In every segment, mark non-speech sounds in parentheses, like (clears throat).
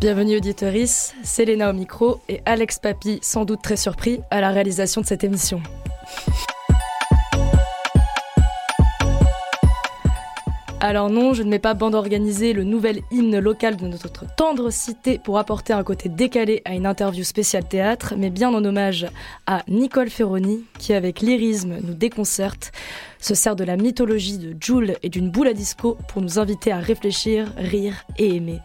Bienvenue auditeurice, c'est Léna au micro et Alex Papy, sans doute très surpris, à la réalisation de cette émission. Alors non, je ne mets pas bande organisée le nouvel hymne local de notre tendre cité pour apporter un côté décalé à une interview spéciale théâtre, mais bien en hommage à Nicole Ferroni, qui avec lyrisme nous déconcerte, se sert de la mythologie de Jules et d'une boule à disco pour nous inviter à réfléchir, rire et aimer.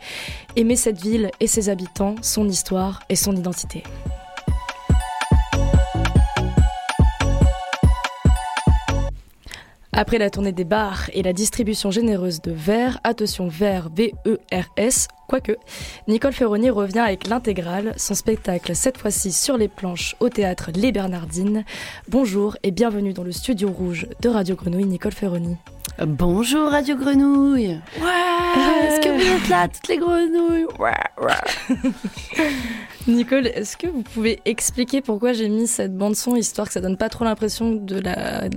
Aimer cette ville et ses habitants, son histoire et son identité. Après la tournée des bars et la distribution généreuse de verres, attention verre V-E-R-S, quoique, Nicole Ferroni revient avec l'intégrale, son spectacle cette fois-ci sur les planches au théâtre Les Bernardines. Bonjour et bienvenue dans le studio rouge de Radio Grenouille, Nicole Ferroni. Bonjour Radio Grenouille. Ouais Est-ce que vous êtes là, toutes les grenouilles Ouais, ouais. (laughs) Nicole, est-ce que vous pouvez expliquer pourquoi j'ai mis cette bande-son, histoire que ça donne pas trop l'impression de la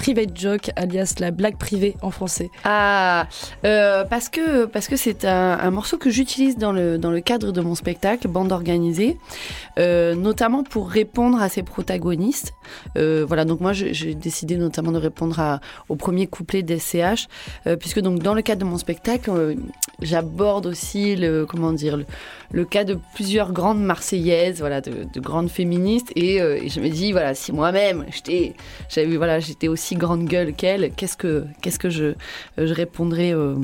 private joke, alias la blague privée en français Ah, euh, parce que parce que c'est un, morceau que j'utilise dans le dans le cadre de mon spectacle bande organisée, euh, notamment pour répondre à ses protagonistes. Euh, voilà, donc moi j'ai décidé notamment de répondre à, au premier couplet d'SCH, euh, puisque donc dans le cadre de mon spectacle, j'aborde aussi le comment dire le, cas de plusieurs grandes marseillaises, voilà, de, de grandes féministes, et, et je me dis voilà si moi-même j'étais j'avais voilà j'étais aussi grande gueule qu'elle, qu'est-ce que qu'est-ce que je je répondrais euh,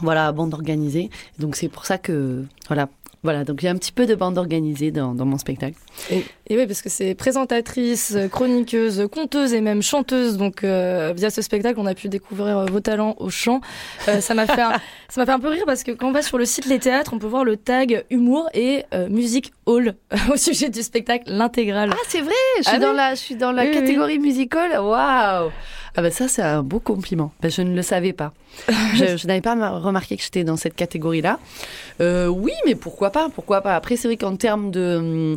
voilà à bande organisée. Donc c'est pour ça que voilà voilà donc il y a un petit peu de bande organisée dans, dans mon spectacle. Et, et oui, parce que c'est présentatrice, chroniqueuse, conteuse et même chanteuse. Donc, euh, via ce spectacle, on a pu découvrir euh, vos talents au chant. Euh, ça m'a fait, un, (laughs) ça m'a fait un peu rire parce que quand on va sur le site Les Théâtres, on peut voir le tag humour et euh, musique hall (laughs) au sujet du spectacle, l'intégrale. Ah c'est vrai, je suis Ah dans oui. la je suis dans la Oui, oui. catégorie musical. Waouh. Ah bah ça c'est un beau compliment. Ben, je ne le savais pas. (laughs) je je n'avais pas ma- remarqué que j'étais dans cette catégorie-là. Euh, oui, mais pourquoi pas Pourquoi pas Après, c'est vrai qu'en termes de,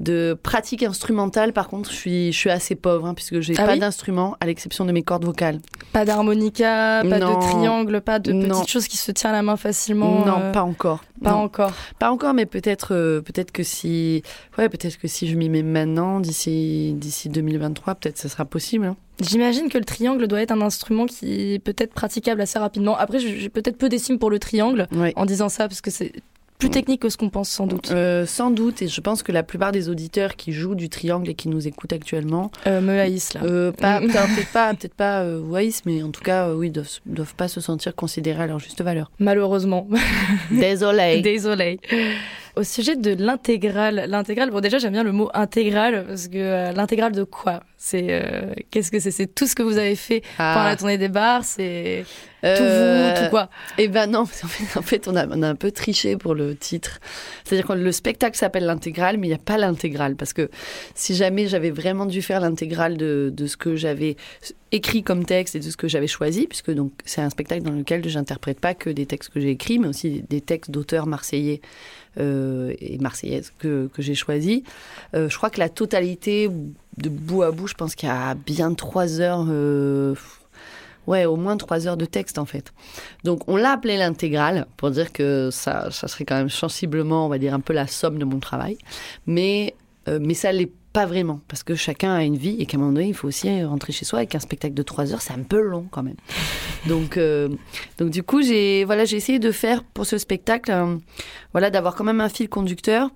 de pratique instrumentale, par contre, je suis, je suis assez pauvre, hein, puisque j'ai Ah pas oui d'instrument à l'exception de mes cordes vocales. Pas d'harmonica, pas Non. de triangle, pas de petites choses qui se tiennent à la main facilement. non, euh, pas encore. pas Non. encore. Pas encore, mais peut-être, euh, peut-être que si, ouais, peut-être que si je m'y mets maintenant, d'ici, d'ici 2023, peut-être ce sera possible. hein. J'imagine que le triangle doit être un instrument qui est peut-être praticable assez rapidement. Après, j'ai peut-être peu d'estime pour le triangle en disant ça parce que c'est plus Mm. technique que ce qu'on pense sans doute. Euh, sans doute, et je pense que la plupart des auditeurs qui jouent du triangle et qui nous écoutent actuellement, Euh, me haïssent là. euh, Mm. peut-être (laughs) pas, peut-être pas euh, Waïs, mais en tout cas, oui, doivent, doivent pas se sentir considérés à leur juste valeur. Malheureusement. (laughs) Désolé. Désolée. Au sujet de l'intégrale, l'intégrale, bon déjà j'aime bien le mot intégrale parce que euh, l'intégrale de quoi? C'est euh, qu'est-ce que c'est? C'est tout ce que vous avez fait pendant la tournée des bars, c'est tout Euh, vous, tout quoi? Eh ben non, (laughs) fait, en fait, on, a, on a un peu triché pour le titre. C'est-à-dire que le spectacle s'appelle l'intégrale, mais il n'y a pas l'intégrale. Parce que si jamais j'avais vraiment dû faire l'intégrale de, de ce que j'avais écrit comme texte et de ce que j'avais choisi, puisque donc c'est un spectacle dans lequel j'interprète pas que des textes que j'ai écrits, mais aussi des textes d'auteurs marseillais euh, et marseillaises que, que j'ai choisis. Euh, je crois que la totalité, de bout à bout, je pense qu'il y a bien trois heures... euh, Ouais, au moins trois heures de texte en fait. Donc on l'a appelé l'intégrale pour dire que ça, ça serait quand même sensiblement, on va dire, un peu la somme de mon travail. Mais, mais ça l'est pas vraiment parce que chacun a une vie et qu'à un moment donné, il faut aussi rentrer chez soi avec un spectacle de trois heures, c'est un peu long quand même. (laughs) Donc, euh, donc du coup, j'ai voilà, j'ai essayé de faire pour ce spectacle, euh, voilà, d'avoir quand même un fil conducteur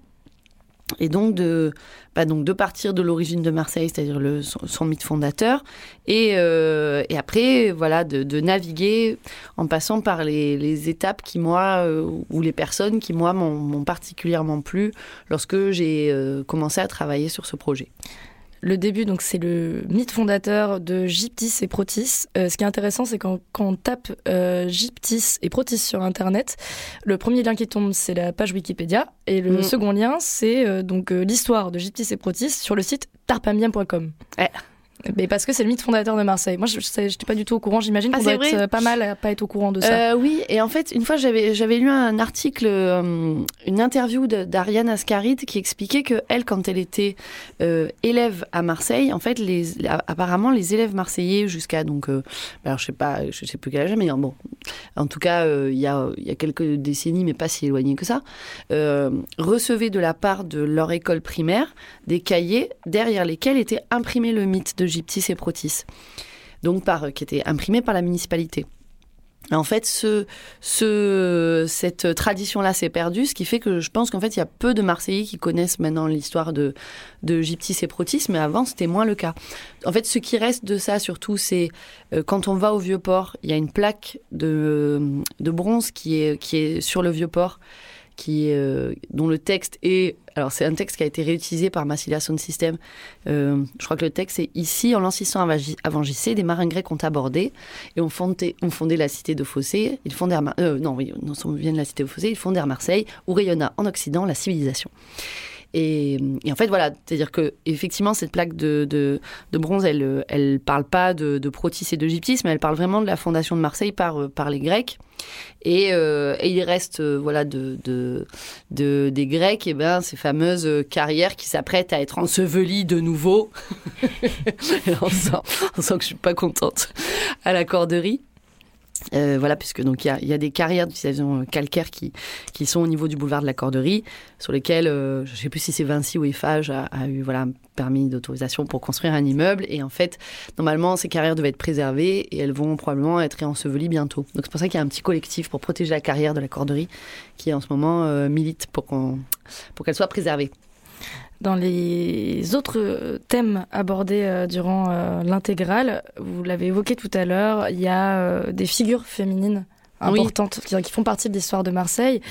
et donc de, bah donc de partir de l'origine de Marseille, c'est-à-dire le, son, mythe fondateur, et, euh, et après voilà de, naviguer en passant par les, étapes qui moi euh, ou les personnes qui moi m'ont m'ont particulièrement plu lorsque j'ai euh, commencé à travailler sur ce projet. Le début, donc c'est le mythe fondateur de Gyptis et Protis. Euh, ce qui est intéressant, c'est quand, quand on tape euh, Gyptis et Protis sur Internet, le premier lien qui tombe, c'est la page Wikipédia, et le Mm. second lien, c'est euh, donc euh, l'histoire de Gyptis et Protis sur le site tarpamien.com. Ouais. Mais parce que c'est le mythe fondateur de Marseille. Moi, je n'étais pas du tout au courant. J'imagine Ah, qu'on doit être euh, pas mal à pas être au courant de ça. Euh, oui, et en fait, une fois, j'avais lu un article, euh, une interview d'Ariane Ascaride qui expliquait que elle, quand elle était euh, élève à Marseille, en fait, les, apparemment, les élèves marseillais jusqu'à donc, alors je sais pas, je sais plus quel âge, mais bon, en tout cas, il y a y a quelques décennies, mais pas si éloigné que ça, recevaient de la part de leur école primaire des cahiers derrière lesquels était imprimé le mythe de Gyptis et Protis donc par, qui était imprimé par la municipalité. En fait, ce, ce, cette tradition-là s'est perdue, ce qui fait que je pense qu'en fait, il y a peu de Marseillais qui connaissent maintenant l'histoire de, de Gyptis et Protis, mais avant, c'était moins le cas. En fait, ce qui reste de ça, surtout, c'est euh, quand on va au Vieux-Port, il y a une plaque de, bronze qui est, qui est sur le Vieux-Port, qui, euh, dont le texte est... Alors, c'est un texte qui a été réutilisé par Massilia Sound System. Euh, je crois que le texte est ici, en lançant avant JC, des marins grecs ont abordé et ont fondé, ont fondé la cité de Fossé. Ils fondèrent, euh, non, oui, non, ils viennent de la cité de Fossé. Ils fondèrent Marseille, où rayonna en Occident la civilisation. Et, en fait, voilà, c'est-à-dire que effectivement, cette plaque de, de, bronze, elle, elle parle pas de, Protis et de Gyptis, mais elle parle vraiment de la fondation de Marseille par, euh, par les Grecs. Et, euh, et il reste, euh, voilà, de, de, de- des Grecs, et ben, ces fameuses carrières qui s'apprêtent à être ensevelies de nouveau. Et (laughs) on, sent, on sent que je suis pas contente à la corderie. Euh, voilà, puisque donc il y y a des carrières d'utilisation euh, calcaire qui, qui sont au niveau du boulevard de la Corderie, sur lesquelles euh, je ne sais plus si c'est Vinci ou Eiffage a, eu voilà un permis d'autorisation pour construire un immeuble. Et en fait, normalement, ces carrières devaient être préservées et elles vont probablement être ensevelies bientôt. Donc c'est pour ça qu'il y a un petit collectif pour protéger la carrière de la Corderie qui en ce moment milite pour qu'on pour qu'elle soit préservée. Dans les autres euh, thèmes abordés euh, durant euh, l'intégrale, vous l'avez évoqué tout à l'heure, il y a des figures féminines importantes qui, qui font partie de l'histoire de Marseille.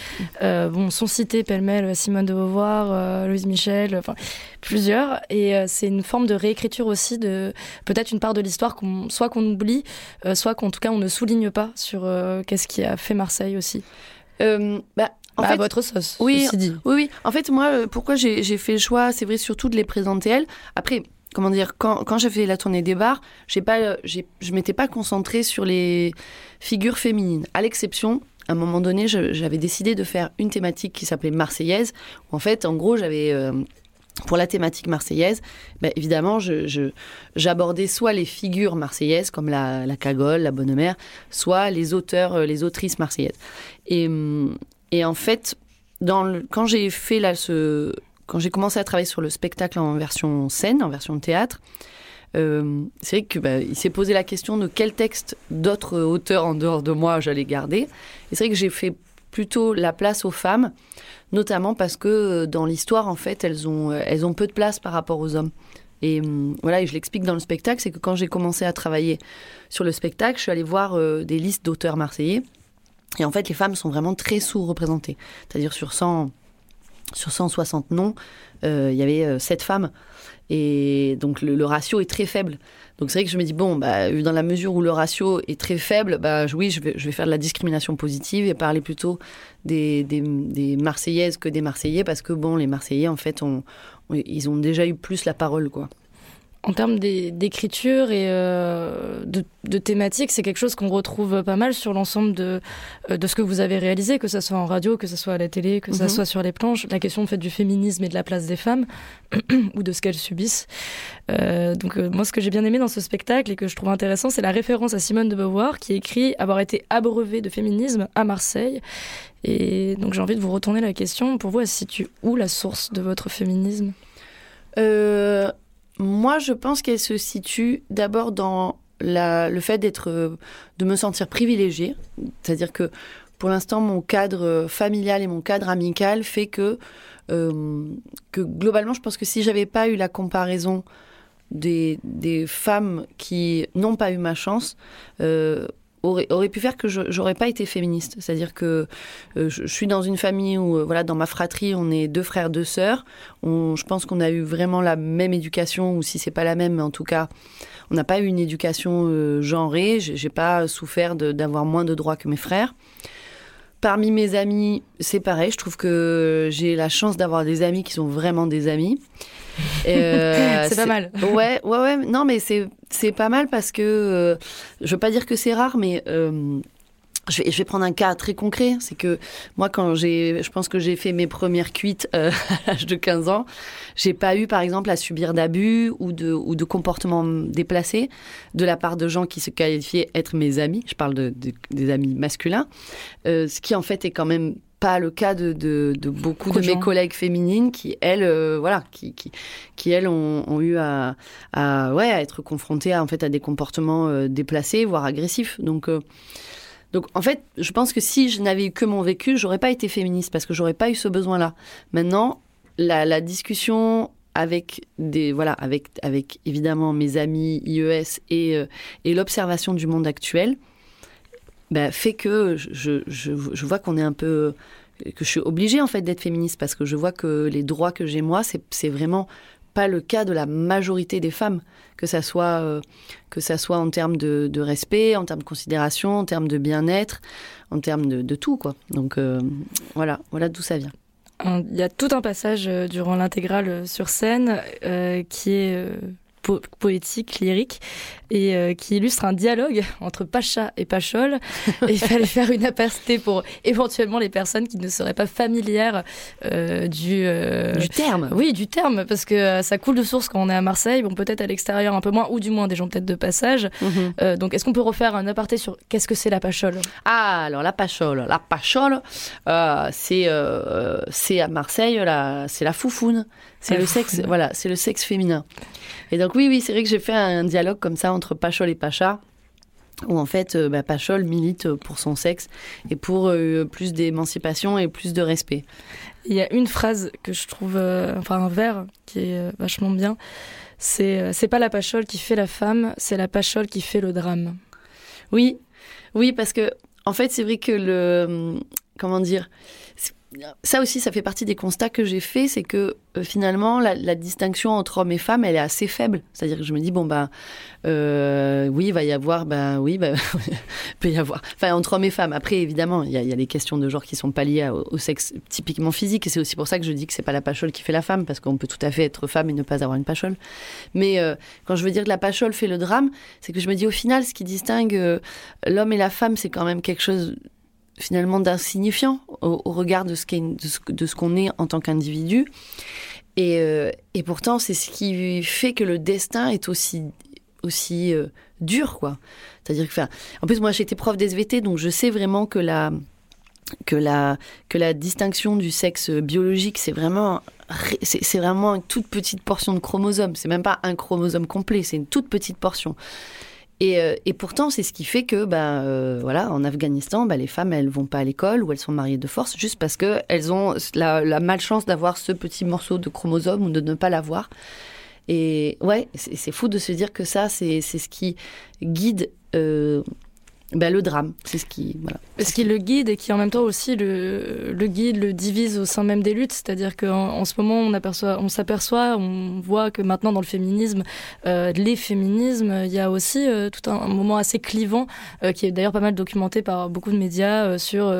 Euh, bon, sont citées pêle-mêle Simone de Beauvoir, euh, Louise Michel, enfin plusieurs. Et euh, c'est une forme de réécriture aussi de peut-être une part de l'histoire qu'on soit qu'on oublie, soit qu'en tout cas on ne souligne pas sur qu'est-ce qui a fait Marseille aussi. Euh, bah, en Bah, fait, à votre sauce, oui, ceci dit. Oui, oui. En fait, moi, euh, pourquoi j'ai fait le choix, c'est vrai, surtout de les présenter elles. Après, comment dire, quand, quand j'ai fait la tournée des bars, j'ai pas, euh, je m'étais pas concentrée sur les figures féminines. À l'exception, à un moment donné, j'avais décidé de faire une thématique qui s'appelait Marseillaise. Où en fait, en gros, j'avais euh, pour la thématique marseillaise, ben, évidemment, je- je- j'abordais soit les figures marseillaises, comme la, la cagole, la bonne mère, soit les auteurs, les autrices marseillaises. Et, hum, et en fait, quand j'ai commencé à travailler sur le spectacle en version scène, en version théâtre, euh, c'est vrai que bah, s'est posé la question de quel texte d'autres auteurs en dehors de moi j'allais garder. Et c'est vrai que j'ai fait plutôt la place aux femmes, notamment parce que euh, dans l'histoire, en fait, elles ont, euh, peu de place par rapport aux hommes. Et hum, voilà, et je l'explique dans le spectacle, c'est que quand j'ai commencé à travailler sur le spectacle, je suis allée voir euh, des listes d'auteurs marseillais. Et en fait, les femmes sont vraiment très sous-représentées. C'est-à-dire sur 100, sur 160 noms, euh, il y avait euh, 7 femmes. Et donc le, ratio est très faible. Donc c'est vrai que je me dis, bon, bah, dans la mesure où le ratio est très faible, bah, oui, je vais, faire de la discrimination positive et parler plutôt des, Marseillaises que des Marseillais, parce que bon, les Marseillais, en fait, ils ont déjà eu plus la parole, quoi. En termes d'écriture et euh, de, de thématiques, c'est quelque chose qu'on retrouve pas mal sur l'ensemble de, euh, de ce que vous avez réalisé, que ce soit en radio, que ce soit à la télé, que ce Mhm. soit sur les planches. La question en fait, du féminisme et de la place des femmes, (clears throat) ou de ce qu'elles subissent. Euh, donc euh, moi, ce que j'ai bien aimé dans ce spectacle et que je trouve intéressant, c'est la référence à Simone de Beauvoir qui écrit avoir été abreuvée de féminisme à Marseille. Et donc j'ai envie de vous retourner la question. Pour vous, elle se situe où la source de votre féminisme? Euh, moi, je pense qu'elle se situe d'abord dans la- le fait d'être, euh, de me sentir privilégiée. C'est-à-dire que pour l'instant, mon cadre familial et mon cadre amical fait que, euh, que globalement, je pense que si j'avais pas eu la comparaison des, des femmes qui n'ont pas eu ma chance, euh, aurait, aurait pu faire que j'aurais pas été féministe. C'est-à-dire que euh, je, suis dans une famille où, euh, voilà, dans ma fratrie, on est deux frères, deux sœurs. Je pense qu'on a eu vraiment la même éducation, ou si c'est pas la même, mais en tout cas, on n'a pas eu une éducation euh, genrée. J'ai pas souffert d'avoir moins de droits que mes frères. Parmi mes amis, c'est pareil. Je trouve que j'ai la chance d'avoir des amis qui sont vraiment des amis. Euh, (laughs) c'est pas mal. Ouais, ouais, ouais. Non, mais c'est pas mal parce que euh, je veux pas dire que c'est rare, mais euh, je vais, je vais prendre un cas très concret. C'est que moi, quand j'ai, je pense que j'ai fait mes premières cuites (laughs) à l'âge de 15 ans, j'ai pas eu, par exemple, à subir d'abus ou de, ou de comportements déplacés de la part de gens qui se qualifiaient être mes amis. Je parle de, de- des amis masculins. Ce qui, en fait, est quand même pas le cas de, de, de beaucoup Beaucoup de mes collègues féminines qui, elles, euh, voilà, qui, qui, qui elles ont, ont eu à, à, ouais, à être confrontées à, en fait, à des comportements euh, déplacés, voire agressifs. Donc, euh, donc, en fait, je pense que si je n'avais eu que mon vécu, j'aurais pas été féministe parce que j'aurais pas eu ce besoin-là. Maintenant, la, la discussion avec des voilà avec avec évidemment mes amis IES et et l'observation du monde actuel bah, fait que je, je, vois qu'on est un peu que je suis obligée en fait d'être féministe parce que je vois que les droits que j'ai moi c'est vraiment pas le cas de la majorité des femmes. Que ça soit euh, que ça soit en termes de, respect en termes de considération en termes de bien-être en termes de, tout quoi. Donc euh, voilà voilà d'où ça vient. Il y a tout un passage euh, durant l'intégrale sur scène qui est po- poétique, lyrique, et euh, qui illustre un dialogue entre Pacha et Pachol. (laughs) et il fallait faire une aparté pour éventuellement les personnes qui ne seraient pas familières euh, du... euh, du terme Oui, du terme, parce que ça coule de source quand on est à Marseille, bon peut-être à l'extérieur un peu moins, ou du moins des gens peut-être de passage. Mhm. Donc est-ce qu'on peut refaire un aparté sur qu'est-ce que c'est la Pachole Ah, alors la pachole. La pachole, euh, c'est c'est à Marseille, c'est la foufoune. C'est le sexe, voilà, c'est le sexe féminin. Et donc oui, oui, c'est vrai que j'ai fait un dialogue comme ça entre pachole et pacha, où en fait, euh, bah, pachole milite pour son sexe et pour euh, plus d'émancipation et plus de respect. Il y a une phrase que je trouve, euh, enfin un vers qui est euh, vachement bien. C'est euh, c'est pas la pachole qui fait la femme, c'est la pachole qui fait le drame. Oui, oui, parce que en fait, c'est vrai que le comment dire, ça aussi, ça fait partie des constats que j'ai fait, c'est que euh, finalement, la, distinction entre hommes et femmes, elle est assez faible. C'est-à-dire que je me dis bon euh, oui, il va y avoir, ben oui, bah, (laughs) peut y avoir, enfin entre hommes et femmes. Après, évidemment, il y a, des questions de genre qui sont pas liées au, sexe typiquement physique, et c'est aussi pour ça que je dis que c'est pas la pachole qui fait la femme, parce qu'on peut tout à fait être femme et ne pas avoir une pachole. Mais euh, quand je veux dire que la pachole fait le drame, c'est que je me dis au final, ce qui distingue l'homme et la femme, c'est quand même quelque chose finalement d'insignifiant au, regard de ce qu'est- de ce, de ce qu'on est en tant qu'individu. Et, euh, et pourtant, c'est ce qui fait que le destin est aussi aussi euh, dur, quoi. C'est-à-dire en plus, moi, été prof d'SVT, donc je sais vraiment que la que la que la distinction du sexe biologique, c'est vraiment c'est vraiment une toute petite portion de chromosome. C'est même pas un chromosome complet, c'est une toute petite portion. Et, euh, et pourtant, c'est ce qui fait que, bah, euh, voilà, en Afghanistan, bah, les femmes, elles vont pas à l'école ou elles sont mariées de force juste parce que elles ont la, malchance d'avoir ce petit morceau de chromosome ou de ne pas l'avoir. Et ouais, c'est fou de se dire que ça, c'est ce qui guide euh, bah, le drame. C'est ce qui, voilà. Ce qui le guide et qui en même temps aussi le, le guide, le divise au sein même des luttes. C'est-à-dire qu'en en ce moment, on aperçoit, on s'aperçoit, on voit que maintenant dans le féminisme, euh, les féminismes, il y a aussi euh, tout un, un moment assez clivant euh, qui est d'ailleurs pas mal documenté par beaucoup de médias sur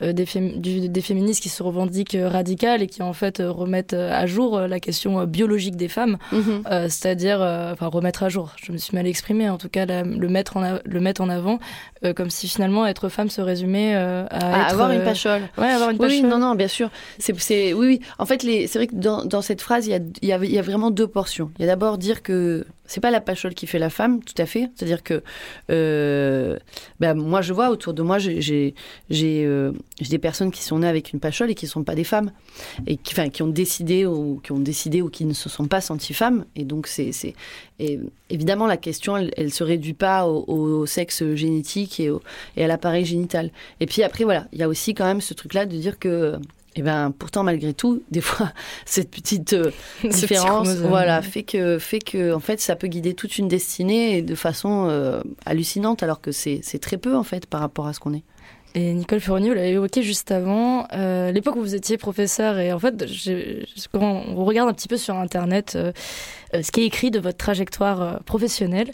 des, fém- du- des féministes qui se revendiquent radicales et qui en fait remettent à jour la question biologique des femmes. Euh, c'est-à-dire, enfin, remettre à jour. Je me suis mal exprimée, en tout cas, la- le mettre en, le mettre en avant, euh, comme si finalement être femme se résumait euh, à, À être, avoir une euh, pachole. Ouais, avoir une Oui, oui, pachole. non, non, bien sûr. C'est, oui, oui. En fait, c'est vrai que dans, dans cette phrase, il y a, y, a, il y a vraiment deux portions. Il y a d'abord dire que c'est pas la pachole qui fait la femme, tout à fait. C'est-à-dire que, euh, ben, moi, je vois autour de moi, euh, j'ai des personnes qui sont nées avec une pachole et qui sont pas des femmes, et qui, qui ont décidé ou qui ont décidé ou qui ne se sont pas senties femmes. Et donc, c'est, évidemment, la question, elle, elle se réduit pas au, au sexe génétique et, au, et à l'appareil génital. Et puis après, voilà, il y a aussi quand même ce truc-là de dire que et ben pourtant malgré tout, des fois (laughs) cette petite euh, (laughs) petit différence, voilà, fait que fait que en fait ça peut guider toute une destinée et de façon euh, hallucinante, alors que c'est c'est très peu en fait par rapport à ce qu'on est. Et Nicole Ferroni, vous l'avez évoqué juste avant, euh, l'époque où vous étiez professeur, et en fait, quand on regarde un petit peu sur Internet euh, ce qui est écrit de votre trajectoire euh, professionnelle,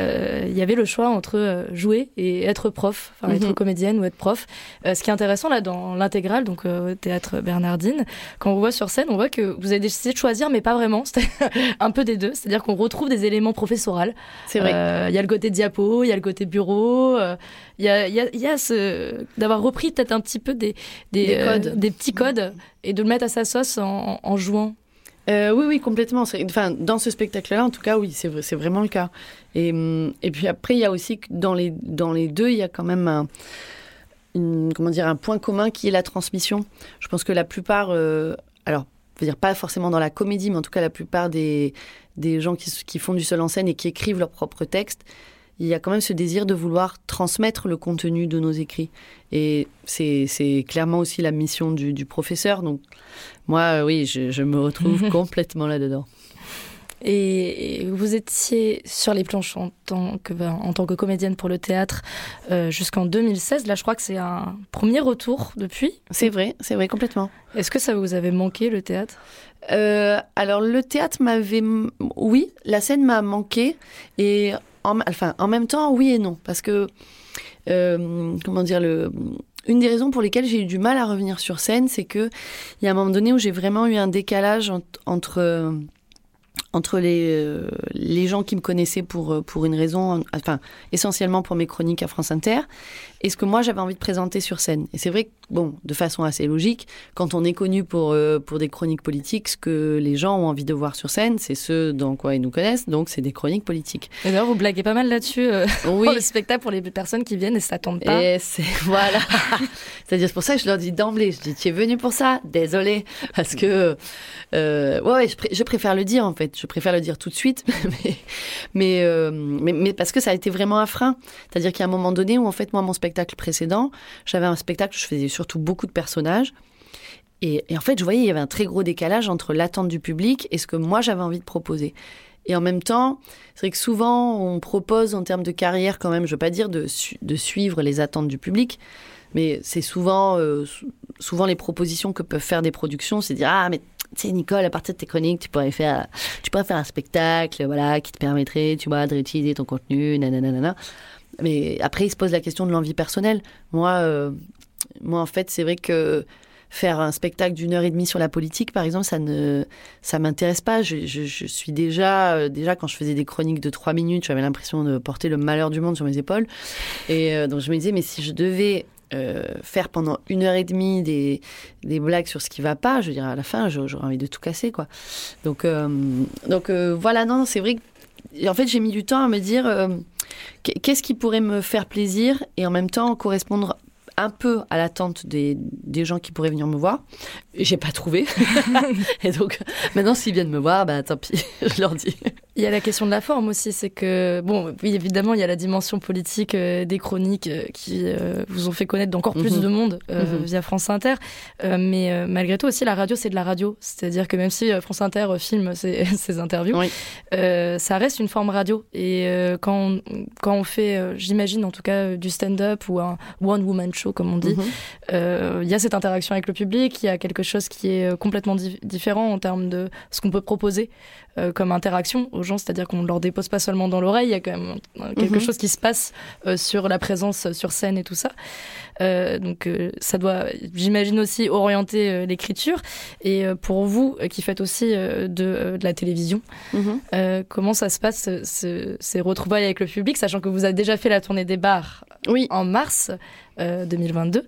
euh, il y avait le choix entre euh, jouer et être prof, enfin être Mhm. comédienne ou être prof. Euh, ce qui est intéressant là dans l'intégrale, donc euh, au théâtre Bernardine, quand on vous voit sur scène, on voit que vous avez décidé de choisir, mais pas vraiment, (laughs) c'était un peu des deux, c'est-à-dire qu'on retrouve des éléments professoraux. C'est vrai. Euh, Il y a le côté diapo, il y a le côté bureau, euh, il y a, y a, y a ce d'avoir repris peut-être un petit peu des, des, Des euh, codes. des petits codes et de le mettre à sa sauce en, en jouant. Euh, oui, oui, complètement. Enfin, dans ce spectacle-là, en tout cas, oui, c'est vrai, c'est vraiment le cas. Et, hum, et puis après, il y a aussi dans les dans les deux, il y a quand même un comment dire un point commun qui est la transmission. Je pense que la plupart, euh, alors, je veux dire pas forcément dans la comédie, mais en tout cas la plupart des des gens qui, qui font du seul en scène et qui écrivent leurs propres textes, il y a quand même ce désir de vouloir transmettre le contenu de nos écrits. Et c'est clairement aussi la mission du, du professeur. Donc moi, euh, oui, je, je me retrouve (laughs) complètement là-dedans. Et, et vous étiez sur les planches en tant que, ben, en tant que comédienne pour le théâtre euh, jusqu'en 2016. Là, je crois que c'est un premier retour depuis. C'est vrai, c'est vrai complètement. Est-ce que ça vous avait manqué le théâtre? Euh, alors le théâtre m'avait, oui, la scène m'a manqué et en, enfin en même temps oui et non parce que euh, comment dire une des raisons pour lesquelles j'ai eu du mal à revenir sur scène, c'est que il y a un moment donné où j'ai vraiment eu un décalage ent- entre euh, les gens qui me connaissaient pour euh, une raison, essentiellement pour mes chroniques à France Inter, et ce que moi j'avais envie de présenter sur scène. Et c'est vrai que bon, de façon assez logique, quand on est connu pour euh, pour des chroniques politiques, ce que les gens ont envie de voir sur scène, c'est ce dans quoi ils nous connaissent, donc c'est des chroniques politiques. Et d'ailleurs, vous blaguez pas mal là-dessus euh, Oui. (laughs) pour le spectacle pour les personnes qui viennent et s'attendent pas. Et c'est (laughs) voilà. (laughs) C'est-à-dire c'est pour ça que je leur dis d'emblée, je dis tu es venu pour ça, désolé, parce que euh, ouais, ouais je, pré- je préfère le dire en fait, je préfère le dire tout de suite, mais mais, mais mais parce que ça a été vraiment un frein. C'est-à-dire qu'il y a un moment donné où en fait moi mon spectacle précédent, j'avais un spectacle je faisais surtout beaucoup de personnages. Et, en fait, je voyais, il y avait un très gros décalage entre l'attente du public et ce que moi j'avais envie de proposer. Et en même temps, c'est vrai que souvent, on propose en termes de carrière quand même, je veux pas dire de, de suivre les attentes du public, mais c'est souvent, euh, sou- souvent les propositions que peuvent faire des productions, c'est dire ah mais tu sais Nicole, à partir de tes chroniques, tu pourrais faire, tu pourrais faire un spectacle, voilà, qui te permettrait, tu vois, de réutiliser ton contenu, nanana. Mais après, il se pose la question de l'envie personnelle. Moi, euh, moi en fait, c'est vrai que faire un spectacle d'une heure et demie sur la politique, par exemple, ça ne, ça m'intéresse pas. Je, suis déjà, euh, déjà quand je faisais des chroniques de trois minutes, j'avais l'impression de porter le malheur du monde sur mes épaules. Et euh, donc je me disais, mais si je devais euh, faire pendant une heure et demie des, des blagues sur ce qui va pas, je veux dire, à la fin, j'aurais envie de tout casser, quoi. Donc, donc voilà, non, c'est vrai que, en fait, j'ai mis du temps à me dire, qu'est- qu'est-ce qui pourrait me faire plaisir et en même temps correspondre un peu à l'attente des, des gens qui pourraient venir me voir. J'ai pas trouvé. (laughs) et donc, maintenant, s'ils viennent me voir, bah tant pis, (laughs) je leur dis. Il y a la question de la forme aussi, c'est que, bon, oui, évidemment, il y a la dimension politique euh, des chroniques euh, qui euh, vous ont fait connaître d'encore plus Mhm. de monde Mhm. via France Inter. Mais malgré tout aussi, la radio, c'est de la radio. C'est-à-dire que même si France Inter filme (laughs) ses, ses interviews, Oui. ça reste une forme radio. Et quand, on, quand on fait, j'imagine en tout cas, du stand-up ou un one-woman show, comme on dit, Mhm. il y a cette interaction avec le public, il y a quelque chose qui est complètement di- différent en termes de ce qu'on peut proposer comme interaction gens, c'est-à-dire qu'on ne leur dépose pas seulement dans l'oreille, il y a quand même euh, quelque Mhm. chose qui se passe euh, sur la présence sur scène et tout ça. Euh, donc euh, ça doit, j'imagine aussi, orienter euh, l'écriture. Et euh, pour vous, euh, qui faites aussi euh, de, euh, de la télévision, Mhm. euh, comment ça se passe, euh, ce- ces retrouvailles avec le public, sachant que vous avez déjà fait la tournée des bars Oui. en mars euh, 2022.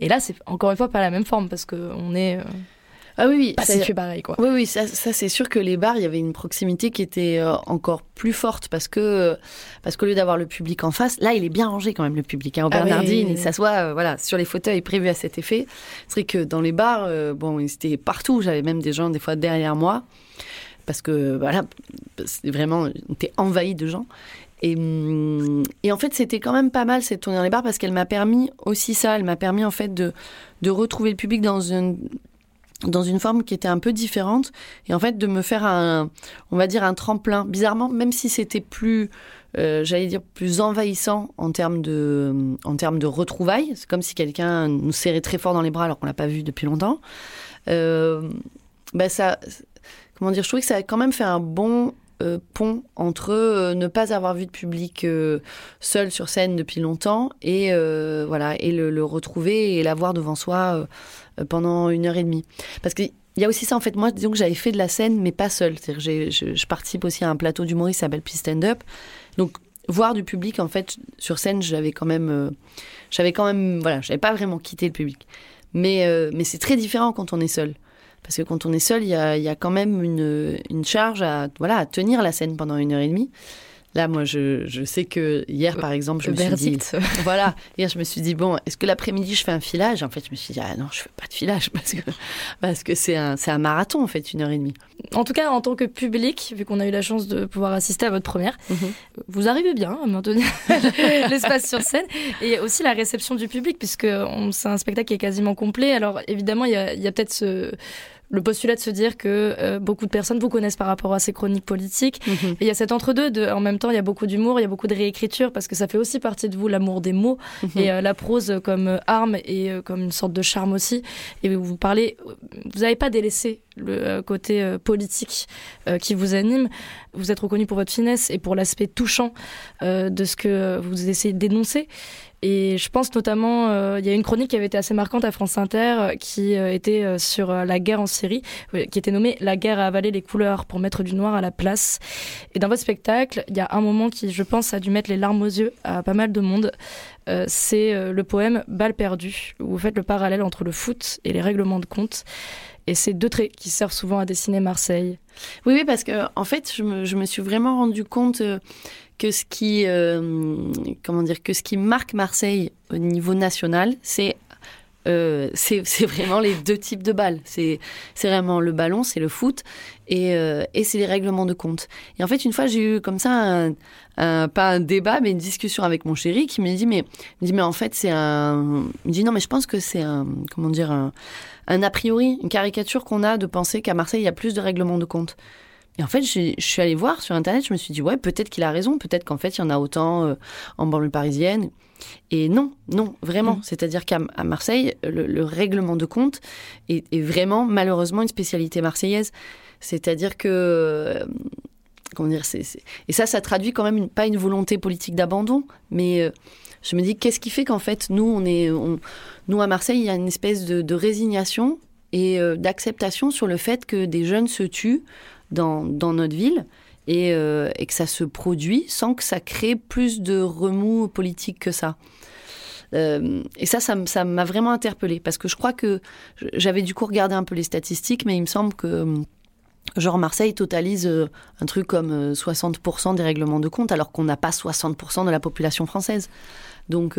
Et là, c'est encore une fois pas la même forme parce qu'on est euh, Ah oui, oui. pas situé pareil, quoi. Oui, oui, ça, ça, c'est sûr que les bars, il y avait une proximité qui était euh, encore plus forte parce que parce qu'au lieu d'avoir le public en face, là, il est bien rangé quand même le public. Hein, au Ah oui. Bernardine, il s'assoit euh, voilà sur les fauteuils prévus à cet effet. C'est vrai que dans les bars, euh, bon, ils étaient partout. J'avais même des gens des fois derrière moi. parce que voilà, c'est vraiment, t'es envahi de gens. Et, hum, et, en fait, c'était quand même pas mal cette tournée dans les bars parce qu'elle m'a permis aussi ça. Elle m'a permis en fait de, de retrouver le public dans une, dans une forme qui était un peu différente et en fait de me faire un, on va dire un tremplin. Bizarrement, même si c'était plus, euh, j'allais dire plus envahissant en termes de, en termes de retrouvailles. C'est comme si quelqu'un nous serrait très fort dans les bras alors qu'on l'a pas vu depuis longtemps. Euh, bah ça, comment dire, je trouvais que ça a quand même fait un bon euh, pont entre euh, ne pas avoir vu de public euh, seul sur scène depuis longtemps et voilà et le, retrouver et l'avoir devant soi pendant une heure et demie. Parce qu'il y a aussi ça en fait. Moi, disons que j'avais fait de la scène, mais pas seul. Je, je, participe aussi à un plateau d'humoristes qui s'appelle Peace Stand Up. Donc voir du public en fait sur scène, j'avais quand même, j'avais quand même, voilà, j'avais pas vraiment quitté le public. Mais mais c'est très différent quand on est seul. Parce que quand on est seul, il y a, quand même une, une, charge à, voilà, à tenir la scène pendant une heure et demie. Là, moi, je, je, sais que hier, par exemple, je me suis dit, (laughs) voilà, hier, je me suis dit, bon, est-ce que l'après-midi, je fais un filage? En fait, je me suis dit, ah non, je fais pas de filage (laughs) parce que parce que c'est un, un marathon, en fait, une heure et demie. En tout cas, en tant que public, vu qu'on a eu la chance de pouvoir assister à votre première, mhm. vous arrivez bien à maintenir (laughs) l'espace sur scène et aussi la réception du public, puisque c'est un spectacle qui est quasiment complet. Alors, évidemment, il y a, y a peut-être ce le postulat de se dire que euh, beaucoup de personnes vous connaissent par rapport à ces chroniques politiques. Mhm. Et il y a cet entre-deux. De, en même temps, il y a beaucoup d'humour, il y a beaucoup de réécriture, parce que ça fait aussi partie de vous l'amour des mots mhm. et euh, la prose comme euh, arme et comme une sorte de charme aussi. Et vous parlez, vous n'avez pas délaissé le côté politique qui vous anime. Vous êtes reconnu pour votre finesse et pour l'aspect touchant de ce que vous essayez de dénoncer. Et je pense notamment, euh, il y a une chronique qui avait été assez marquante à France Inter, euh, qui euh, était sur la guerre en Syrie, qui était nommée La guerre a avalé les couleurs pour mettre du noir à la place. Et dans votre spectacle, il y a un moment qui, je pense, a dû mettre les larmes aux yeux à pas mal de monde. c'est le poème Balle perdue, où vous faites le parallèle entre le foot et les règlements de compte. Et c'est deux traits qui servent souvent à dessiner Marseille. Oui, oui, parce que en fait, je me, je me suis vraiment rendu compte que ce qui, euh, comment dire, que ce qui marque Marseille au niveau national, c'est euh, c'est vraiment les deux types de balles. C'est vraiment le ballon, c'est le foot, et, euh, et c'est les règlements de compte. Et en fait, une fois, j'ai eu comme ça, pas un débat, mais une discussion avec mon chéri qui me dit, mais, me dit, mais en fait, c'est un. Il me dit, non, mais je pense que c'est un. Comment dire un a priori, une caricature qu'on a de penser qu'à Marseille, il y a plus de règlements de compte. Et en fait, je, suis allée voir sur Internet, je me suis dit, ouais, peut-être qu'il a raison, peut-être qu'en fait, il y en a autant euh, en banlieue parisienne. Et non, non, vraiment. Mm. C'est-à-dire qu'à Marseille, le, règlement de compte est, vraiment, malheureusement, une spécialité marseillaise. C'est-à-dire que. Euh, comment dire Et ça, ça traduit quand même pas une volonté politique d'abandon, mais. Euh, je me dis, qu'est-ce qui fait qu'en fait, nous, on est, nous à Marseille, il y a une espèce de, de résignation et d'acceptation sur le fait que des jeunes se tuent dans, dans notre ville et, euh, et, que ça se produit sans que ça crée plus de remous politiques que ça. Euh, et ça, ça m'a vraiment interpellée parce que je crois que j'avais du coup regardé un peu les statistiques, mais il me semble que genre Marseille totalise euh, un truc comme 60% des règlements de compte alors qu'on n'a pas 60% de la population française. Donc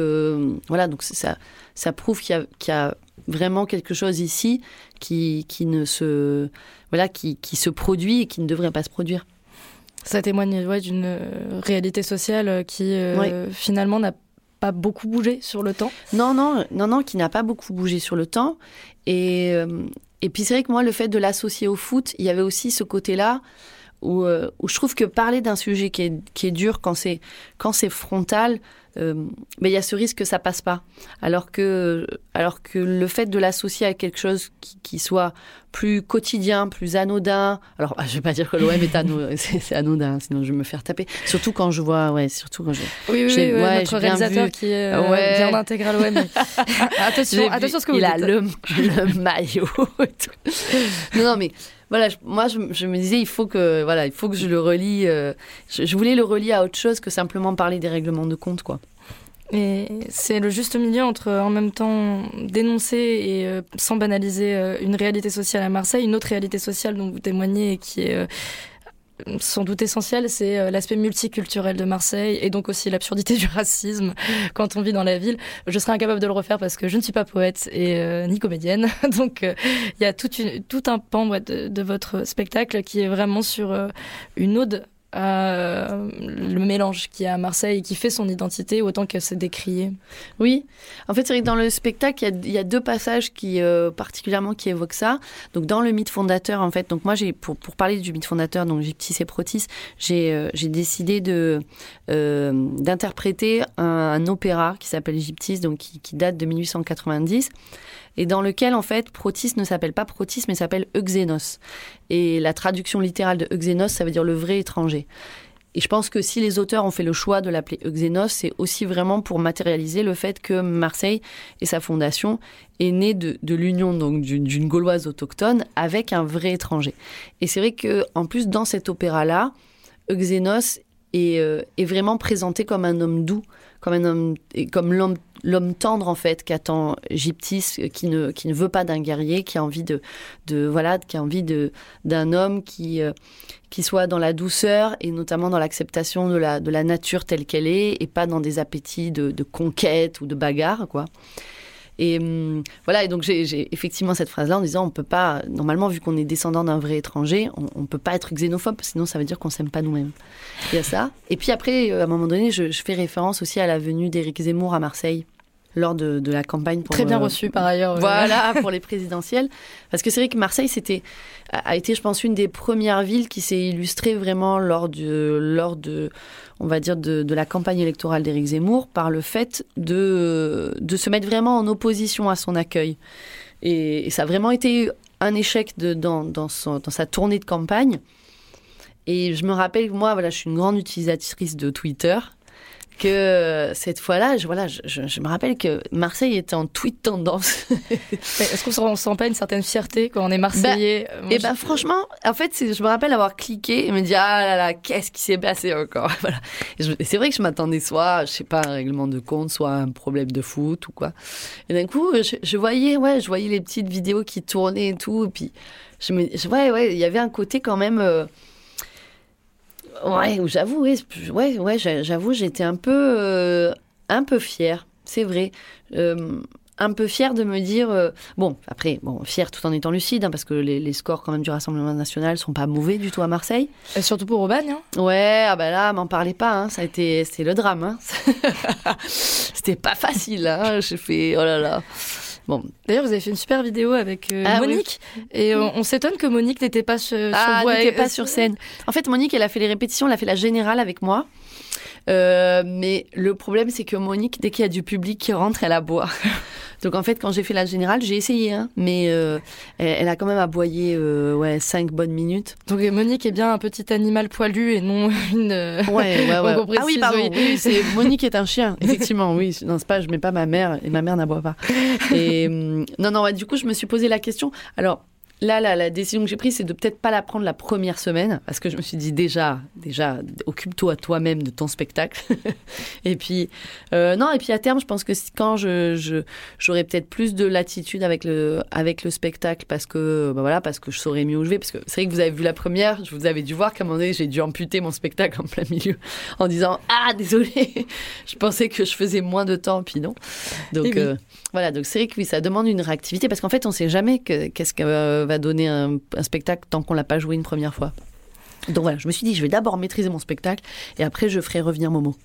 voilà, donc ça, ça prouve qu'il y, a vraiment quelque chose ici qui, qui ne se voilà qui, qui, se produit et qui ne devrait pas se produire. Ça témoigne ouais, d'une euh, réalité sociale euh, qui euh, finalement n'a pas beaucoup bougé sur le temps. Non, non, non, non, qui n'a pas beaucoup bougé sur le temps. Et, et puis c'est vrai que moi, le fait de l'associer au foot, il y avait aussi ce côté-là où, où je trouve que parler d'un sujet qui est, qui est dur quand c'est quand c'est frontal, euh, mais il y a ce risque que ça passe pas. Alors que, alors que le fait de l'associer à quelque chose qui, soit plus quotidien, plus anodin. Alors, je vais pas dire que l'OM est, anodin, (laughs) c'est anodin, sinon je vais me faire taper. Surtout quand je vois, ouais, surtout quand je. Oui, oui, oui ouais, notre réalisateur qui est euh, ouais. intégral l'OM. (laughs) attention, attention à ce que vous il dites. Il a le, le maillot. non, non, mais voilà, moi je, me disais il faut que voilà, il faut que je le relie. Euh, je, voulais le relier à autre chose que simplement parler des règlements de compte, quoi. Et c'est le juste milieu entre en même temps dénoncer et euh, sans banaliser euh, une réalité sociale à Marseille, une autre réalité sociale dont vous témoignez et qui est sans doute essentiel, c'est euh, l'aspect multiculturel de Marseille et donc aussi l'absurdité (laughs) du racisme quand on vit dans la ville. Je serais incapable de le refaire parce que je ne suis pas poète et euh, ni comédienne. (laughs) Donc il y a tout, une, tout un pan de, de, votre spectacle qui est vraiment sur une ode euh, le mélange qu'il y a à Marseille et qui fait son identité autant que c'est décrié. Oui, en fait, c'est vrai que dans le spectacle, il y a, deux passages qui euh, particulièrement qui évoquent ça. Donc, dans le mythe fondateur, en fait, donc moi, j'ai pour, pour parler du mythe fondateur, donc Gyptis et Protis, j'ai euh, décidé de d'interpréter un, un, opéra qui s'appelle Gyptis, donc qui, qui date de 1890 et dans lequel, en fait, Protis ne s'appelle pas Protis, mais s'appelle Euxénos. Et la traduction littérale de Euxénos, ça veut dire le vrai étranger. Et je pense que si les auteurs ont fait le choix de l'appeler Euxénos, c'est aussi vraiment pour matérialiser le fait que Marseille et sa fondation est née de, l'union donc d'une Gauloise autochtone avec un vrai étranger. Et c'est vrai que en plus dans cet opéra-là, Euxénos est, euh, est vraiment présenté comme un homme doux, comme un homme, comme l'homme l'homme tendre en fait qu'attend Gyptis qui ne qui ne veut pas d'un guerrier qui a envie de de voilà qui a envie de d'un homme qui euh, qui soit dans la douceur et notamment dans l'acceptation de la de la nature telle qu'elle est et pas dans des appétits de, de conquête ou de bagarre quoi et hum, voilà, et donc j'ai effectivement cette phrase-là en disant on peut pas, normalement, vu qu'on est descendant d'un vrai étranger, on, ne peut pas être xénophobe, sinon ça veut dire qu'on s'aime pas nous-mêmes. Il y a ça. Et puis après, euh, à un moment donné, je, je fais référence aussi à la venue d'Éric Zemmour à Marseille lors de, de, la campagne. Pour, Très bien euh, reçu par ailleurs. Voilà, (laughs) pour les présidentielles. Parce que c'est vrai que Marseille c'était, a été, je pense, une des premières villes qui s'est illustrée vraiment lors, de, lors de, on va dire, de, de la campagne électorale d'Éric Zemmour par le fait de, de se mettre vraiment en opposition à son accueil. Et, ça a vraiment été un échec de, dans, dans, son, dans sa tournée de campagne. Et je me rappelle, moi, voilà, je suis une grande utilisatrice de Twitter que cette fois-là, je, voilà, je, me rappelle que Marseille était en tweet tendance. (laughs) Est-ce qu'on ne sent pas une certaine fierté quand on est Marseillais? Bah, Et eh ben franchement, en fait, je me rappelle avoir cliqué et me dire ah là là, qu'est-ce qui s'est passé encore? (laughs) Voilà. C'est vrai que je m'attendais soit, je sais pas, un règlement de compte, soit un problème de foot ou quoi. Et d'un coup, je, voyais, ouais, je voyais les petites vidéos qui tournaient et tout, et puis je me, ouais, ouais, il y avait un côté quand même. Euh, Ouais, j'avoue, ouais, ouais, j'avoue, j'étais un peu, euh, un peu fière, c'est vrai. Euh, un peu fière de me dire euh, bon après bon fière tout en étant lucide hein, parce que les, scores quand même du Rassemblement national sont pas mauvais du tout à Marseille et surtout pour Aubagne hein. ouais ah ben là m'en parlez pas hein, ça a été c'est le drame hein. (laughs) c'était pas facile hein, j'ai fait oh là là Bon. D'ailleurs, vous avez fait une super vidéo avec euh, ah Monique. Et on, s'étonne que Monique n'était pas sur, ah, n'était pas sur scène. En fait, Monique, elle a fait les répétitions, elle a fait la générale avec moi. Euh, mais le problème, c'est que Monique, dès qu'il y a du public qui rentre, elle aboie. (laughs) Donc en fait, quand j'ai fait la générale, j'ai essayé, hein, mais euh, elle, a quand même aboyé euh, ouais, cinq bonnes minutes. Donc Monique est bien un petit animal poilu et non (laughs) une. Ouais, ouais, ouais. ah oui, pardon. Oui. (laughs) Monique est un chien, effectivement. Oui, non, c'est pas, je mets pas ma mère et ma mère n'aboie pas. Et hum, non, non, ouais, du coup, je me suis posé la question. Alors, Là, la décision que j'ai prise, c'est de peut-être pas la prendre la première semaine, parce que je me suis dit déjà, déjà, occupe-toi toi-même de ton spectacle. (laughs) et puis, euh, non, et puis à terme, je pense que quand je, j'aurai peut-être plus de latitude avec le, avec le spectacle, parce que, bah voilà, parce que je saurais mieux où je vais, parce que c'est vrai que vous avez vu la première, je vous avais dû voir qu'à un moment donné, j'ai dû amputer mon spectacle en plein milieu, en disant ah désolé, je pensais que je faisais moins de temps, puis non. Donc euh, voilà, donc c'est vrai que oui, ça demande une réactivité, parce qu'en fait, on sait jamais qu'est-ce que euh, va donner un, spectacle tant qu'on l'a pas joué une première fois. Donc voilà, je me suis dit, je vais d'abord maîtriser mon spectacle et après je ferai revenir Momo.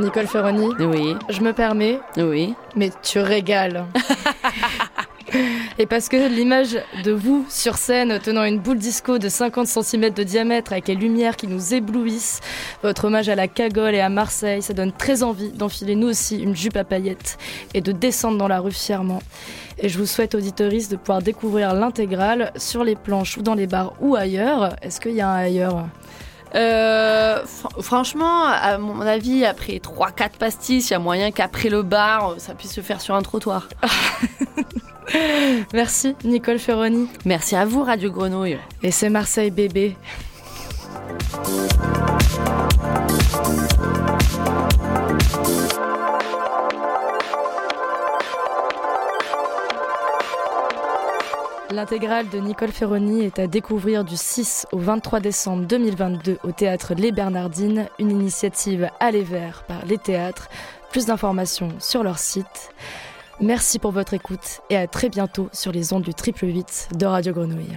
Nicole Ferroni. Oui. Je me permets. Oui. Mais tu régales. (laughs) Et parce que l'image de vous sur scène tenant une boule disco de 50 cm de diamètre avec les lumières qui nous éblouissent, votre hommage à la cagole et à Marseille, ça donne très envie d'enfiler nous aussi une jupe à paillettes et de descendre dans la rue fièrement. Et je vous souhaite, auditoris, de pouvoir découvrir l'intégrale sur les planches ou dans les bars ou ailleurs. Est-ce qu'il y a un ailleurs? Euh, franchement, à mon avis, après 3-4 pastilles, il y a moyen qu'après le bar, ça puisse se faire sur un trottoir. (laughs) (laughs) Merci Nicole Ferroni. Merci à vous Radio Grenouille. Et c'est Marseille bébé. L'intégrale de Nicole Ferroni est à découvrir du 6 au 23 décembre 2022 au théâtre Les Bernardines, une initiative Aller Vert par les théâtres. Plus d'informations sur leur site. Merci pour votre écoute et à très bientôt sur les ondes du triple 8 de Radio Grenouille.